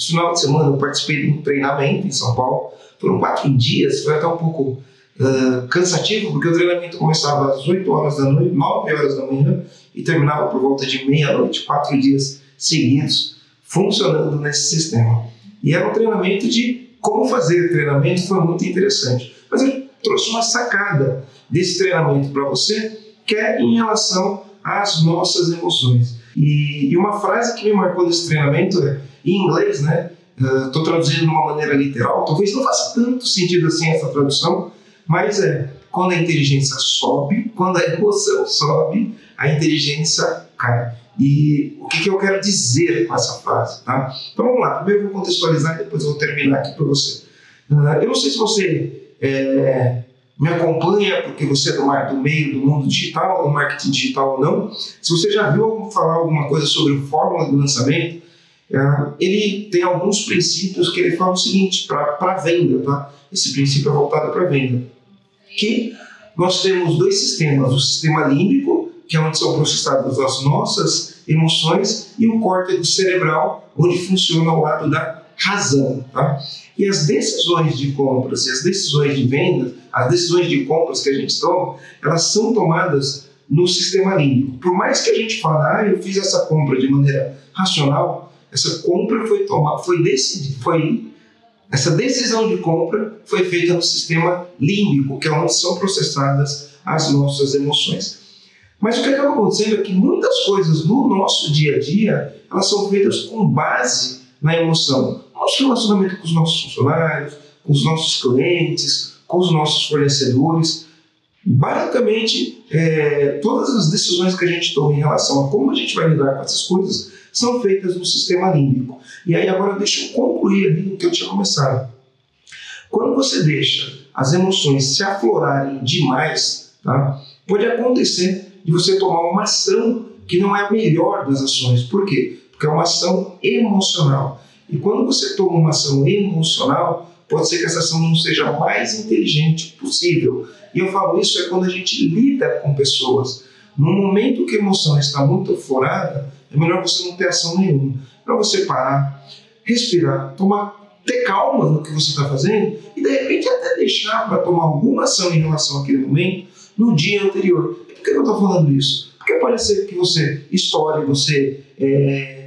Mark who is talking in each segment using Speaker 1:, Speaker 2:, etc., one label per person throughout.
Speaker 1: Esse final de semana eu participei de um treinamento em São Paulo. Foram quatro dias, foi até um pouco uh, cansativo, porque o treinamento começava às 8 horas da noite, 9 horas da manhã, e terminava por volta de meia-noite, quatro dias seguidos, funcionando nesse sistema. E era um treinamento de como fazer treinamento, foi muito interessante. Mas eu trouxe uma sacada desse treinamento para você, que é em relação às nossas emoções. E, e, uma frase que me marcou nesse treinamento é, em inglês, né? Estou uh, traduzindo de uma maneira literal, talvez não faça tanto sentido assim essa tradução, mas é quando a inteligência sobe, quando a emoção sobe, a inteligência cai. E o que, que eu quero dizer com essa frase? Tá? Então vamos lá, primeiro eu vou contextualizar e depois eu vou terminar aqui para você. Uh, eu não sei se você é, me acompanha porque você é do, mar, do meio do mundo digital, do marketing digital ou não. Se você já viu falar alguma coisa sobre fórmula do lançamento, é, ele tem alguns princípios que ele fala o seguinte para venda, tá? Esse princípio é voltado para venda. Que nós temos dois sistemas, o sistema límbico, que é onde são processadas as nossas emoções, e o córtex cerebral, onde funciona o lado da razão, tá? E as decisões de compras e as decisões de vendas, as decisões de compras que a gente toma, elas são tomadas no sistema límbico. Por mais que a gente fale, ah, eu fiz essa compra de maneira racional, essa compra foi tomada, foi decidida, foi essa decisão de compra foi feita no sistema límbico, que é onde são processadas as nossas emoções. Mas o que acaba acontecendo é que muitas coisas no nosso dia a dia, elas são feitas com base na emoção nosso relacionamento com os nossos funcionários, com os nossos clientes, com os nossos fornecedores. Basicamente, é, todas as decisões que a gente toma em relação a como a gente vai lidar com essas coisas são feitas no sistema límbico. E aí agora deixa eu concluir ali o que eu tinha começado. Quando você deixa as emoções se aflorarem demais, tá, pode acontecer de você tomar uma ação que não é a melhor das ações. Por quê? Porque é uma ação emocional. E quando você toma uma ação emocional, pode ser que essa ação não seja a mais inteligente possível. E eu falo isso é quando a gente lida com pessoas. No momento que a emoção está muito aflorada, é melhor você não ter ação nenhuma. Para você parar, respirar, tomar, ter calma no que você está fazendo e de repente até deixar para tomar alguma ação em relação àquele momento no dia anterior. Por que eu estou falando isso? Porque pode ser que você estoure, você é,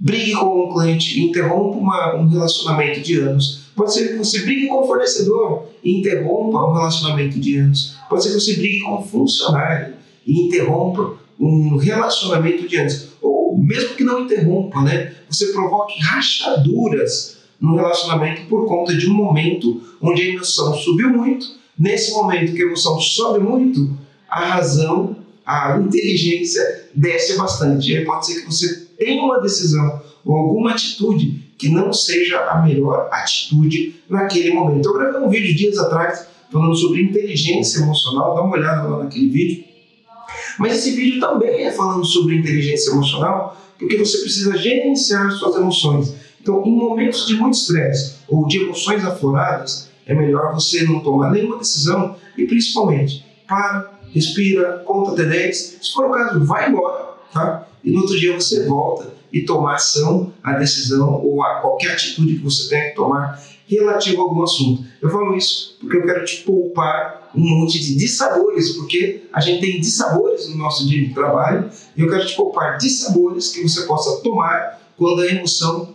Speaker 1: brigue com um cliente interrompa uma, um relacionamento de anos. Pode ser que você brigue com o fornecedor e interrompa um relacionamento de anos. Pode ser que você brigue com um funcionário e interrompa um relacionamento de anos. Ou mesmo que não interrompa, né? Você provoque rachaduras no relacionamento por conta de um momento onde a emoção subiu muito. Nesse momento que a emoção sobe muito, a razão, a inteligência desce bastante. E aí pode ser que você tem uma decisão ou alguma atitude que não seja a melhor atitude naquele momento. Eu gravei um vídeo dias atrás falando sobre inteligência emocional, dá uma olhada lá naquele vídeo. Mas esse vídeo também é falando sobre inteligência emocional, porque você precisa gerenciar suas emoções. Então, em momentos de muito estresse ou de emoções afloradas, é melhor você não tomar nenhuma decisão e, principalmente, para, respira, conta até 10. Se for o caso, vai embora, tá? e no outro dia você volta e tomar ação, a decisão ou a qualquer atitude que você tenha que tomar relativo a algum assunto. Eu falo isso porque eu quero te poupar um monte de dissabores, porque a gente tem dissabores no nosso dia de trabalho e eu quero te poupar dissabores que você possa tomar quando a emoção